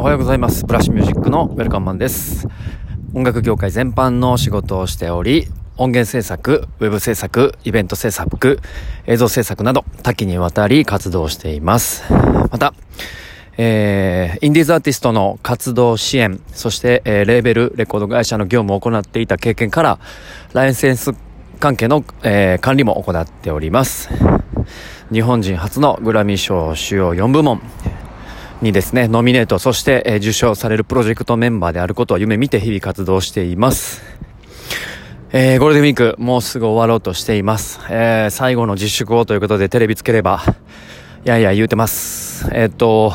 おはようございます。ブラッシュミュージックのウェルカムマンです。音楽業界全般の仕事をしており、音源制作、ウェブ制作、イベント制作、映像制作など多岐にわたり活動しています。また、えー、インディーズアーティストの活動支援、そして、えー、レーベル、レコード会社の業務を行っていた経験から、ライセンス関係の、えー、管理も行っております。日本人初のグラミー賞主要4部門、にですね、ノミネート、そして、え、受賞されるプロジェクトメンバーであることを夢見て日々活動しています。えー、ゴールデンウィーク、もうすぐ終わろうとしています。えー、最後の自粛をということでテレビつければ、いやいや言うてます。えー、っと、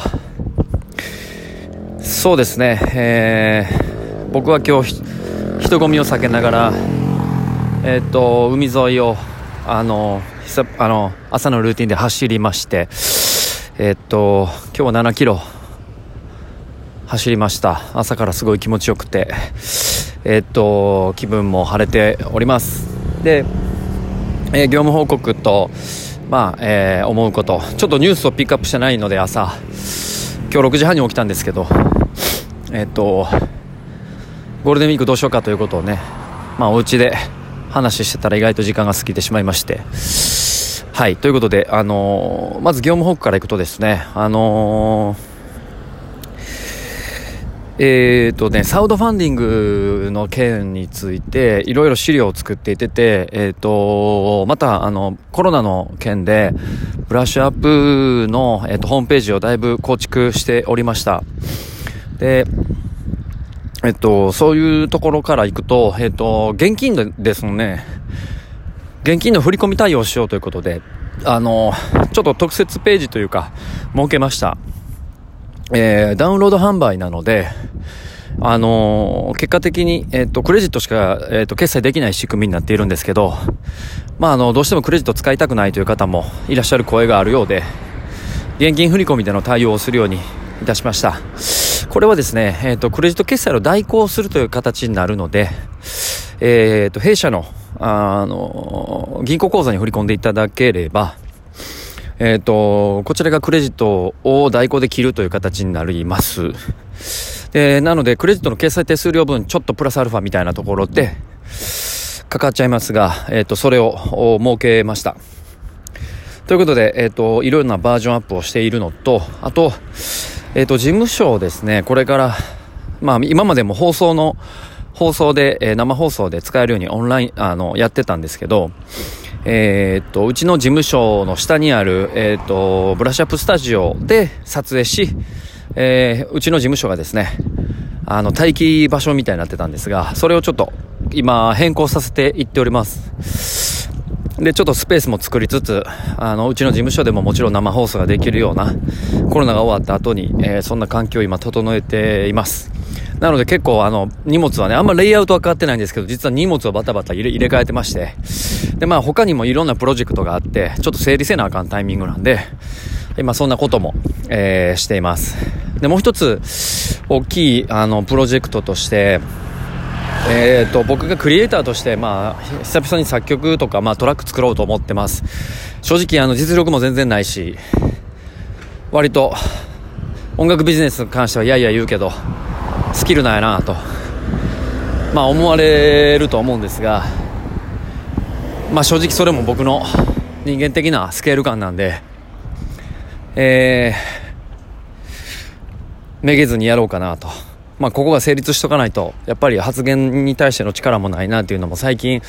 そうですね、えー、僕は今日、人混みを避けながら、えー、っと、海沿いを、あの、あの、朝のルーティンで走りまして、えっと、今日は7キロ走りました。朝からすごい気持ちよくて、えっと、気分も晴れております。で、えー、業務報告と、まあ、えー、思うこと、ちょっとニュースをピックアップしてないので朝、今日6時半に起きたんですけど、えっと、ゴールデンウィークどうしようかということをね、まあ、お家で話してたら意外と時間が過ぎてしまいまして、はい、ということで、あのー、まず業務報告からいくとですね、あのー、えーとね、サウドファンディングの件について、いろいろ資料を作っていてて、えーと、また、あの、コロナの件で、ブラッシュアップの、えーと、ホームページをだいぶ構築しておりました。で、えっと、そういうところから行くと、えっと、現金ですもんね。現金の振り込み対応しようということで、あの、ちょっと特設ページというか、設けました。えー、ダウンロード販売なので、あのー、結果的に、えっ、ー、と、クレジットしか、えっ、と、決済できない仕組みになっているんですけど、まあ、あの、どうしてもクレジット使いたくないという方もいらっしゃる声があるようで、現金振り込みでの対応をするようにいたしました。これはですね、えっ、と、クレジット決済を代行するという形になるので、えっ、と、弊社のあの、銀行口座に振り込んでいただければ、えっ、ー、と、こちらがクレジットを代行で切るという形になります。で、なので、クレジットの決済手数料分、ちょっとプラスアルファみたいなところで、かかっちゃいますが、えっ、ー、と、それを設けました。ということで、えっ、ー、と、いろいろなバージョンアップをしているのと、あと、えっ、と、事務所をですね、これから、まあ、今までも放送の、放送で、えー、生放送で使えるようにオンライン、あの、やってたんですけど、えー、っと、うちの事務所の下にある、えー、っと、ブラッシュアップスタジオで撮影し、えー、うちの事務所がですね、あの、待機場所みたいになってたんですが、それをちょっと、今、変更させていっております。で、ちょっとスペースも作りつつ、あの、うちの事務所でももちろん生放送ができるような、コロナが終わった後に、えー、そんな環境を今整えています。なので結構あの、荷物はね、あんまレイアウトは変わってないんですけど、実は荷物をバタバタ入れ入れ替えてまして、で、まあ他にもいろんなプロジェクトがあって、ちょっと整理せなあかんタイミングなんで、今そんなことも、えー、しています。で、もう一つ、大きい、あの、プロジェクトとして、えーと、僕がクリエイターとして、まあ、久々に作曲とか、まあ、トラック作ろうと思ってます。正直、あの、実力も全然ないし、割と、音楽ビジネスに関してはいやいや言うけど、スキルなんやなと、まあ、思われると思うんですが、まあ、正直それも僕の人間的なスケール感なんで、えー、めげずにやろうかなと。まあ、ここが成立しとかないと、やっぱり発言に対しての力もないなっていうのも最近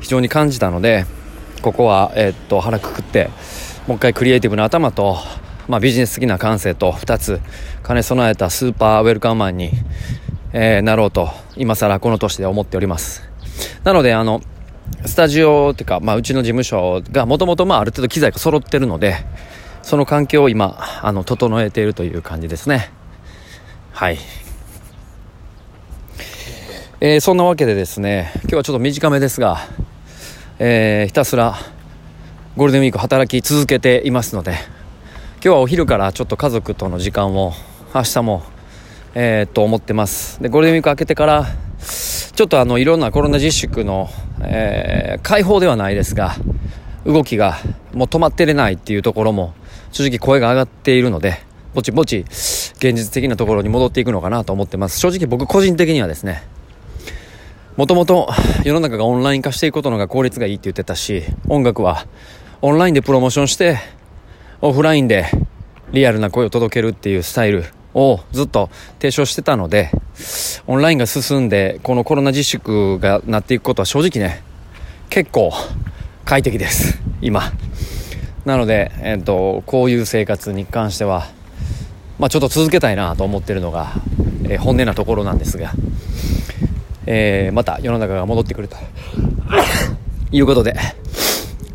非常に感じたので、ここは、え、っと、腹くくって、もう一回クリエイティブな頭と、まあ、ビジネス的な感性と2つ兼ね備えたスーパーウェルカムマンに、えー、なろうと今更この年で思っております。なのであのスタジオっていうか、まあ、うちの事務所がもともとある程度機材が揃ってるのでその環境を今あの整えているという感じですね。はい。えー、そんなわけでですね今日はちょっと短めですが、えー、ひたすらゴールデンウィーク働き続けていますので今日はお昼からちょっと家族との時間を明日も、えー、と思ってますでゴールデンウィーク明けてからちょっとあのいろんなコロナ自粛の、えー、解放ではないですが動きがもう止まってれないっていうところも正直声が上がっているのでぼちぼち、現実的なところに戻っていくのかなと思ってます。正直僕個人的にはですね、もともと世の中がオンライン化していくことのが効率がいいって言ってたし、音楽はオンラインでプロモーションして、オフラインでリアルな声を届けるっていうスタイルをずっと提唱してたので、オンラインが進んで、このコロナ自粛がなっていくことは正直ね、結構快適です、今。なので、えっ、と、こういう生活に関しては、まあちょっと続けたいなと思ってるのが、えー、本音なところなんですが、えー、また世の中が戻ってくるということで、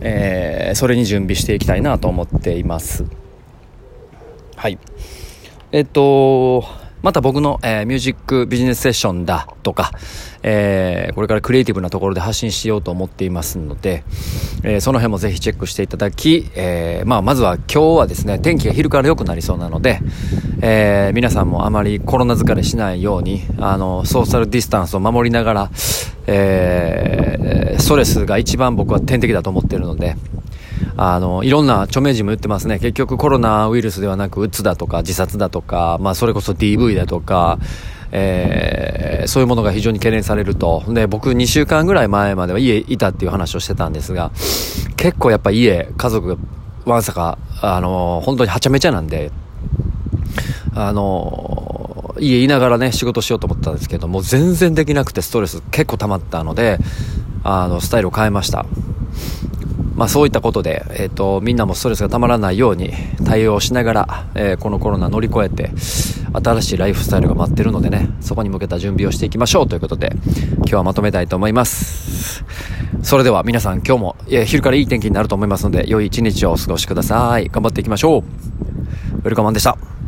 えー、それに準備していきたいなと思っています。はい。えっと、また僕の、えー、ミュージックビジネスセッションだとか、えー、これからクリエイティブなところで発信しようと思っていますので、えー、その辺もぜひチェックしていただき、え、まあ、まずは今日はですね、天気が昼から良くなりそうなので、え、皆さんもあまりコロナ疲れしないように、あの、ソーシャルディスタンスを守りながら、え、ストレスが一番僕は天敵だと思っているので、あの、いろんな著名人も言ってますね。結局コロナウイルスではなく、うつだとか、自殺だとか、まあ、それこそ DV だとか、えー、そういうものが非常に懸念されると。で、僕2週間ぐらい前までは家いたっていう話をしてたんですが、結構やっぱ家、家族が、わんさか、あの、本当にはちゃめちゃなんで、あの、家いながらね、仕事しようと思ったんですけども、全然できなくてストレス結構溜まったので、あの、スタイルを変えました。まあ、そういったことで、えーと、みんなもストレスがたまらないように対応しながら、えー、このコロナ乗り越えて新しいライフスタイルが待ってるのでねそこに向けた準備をしていきましょうということで今日はまとめたいと思います。それでは皆さん今日も、え昼からいい天気になると思いますので良い一日をお過ごしください。頑張っていきましょう。ウェルカマンでした。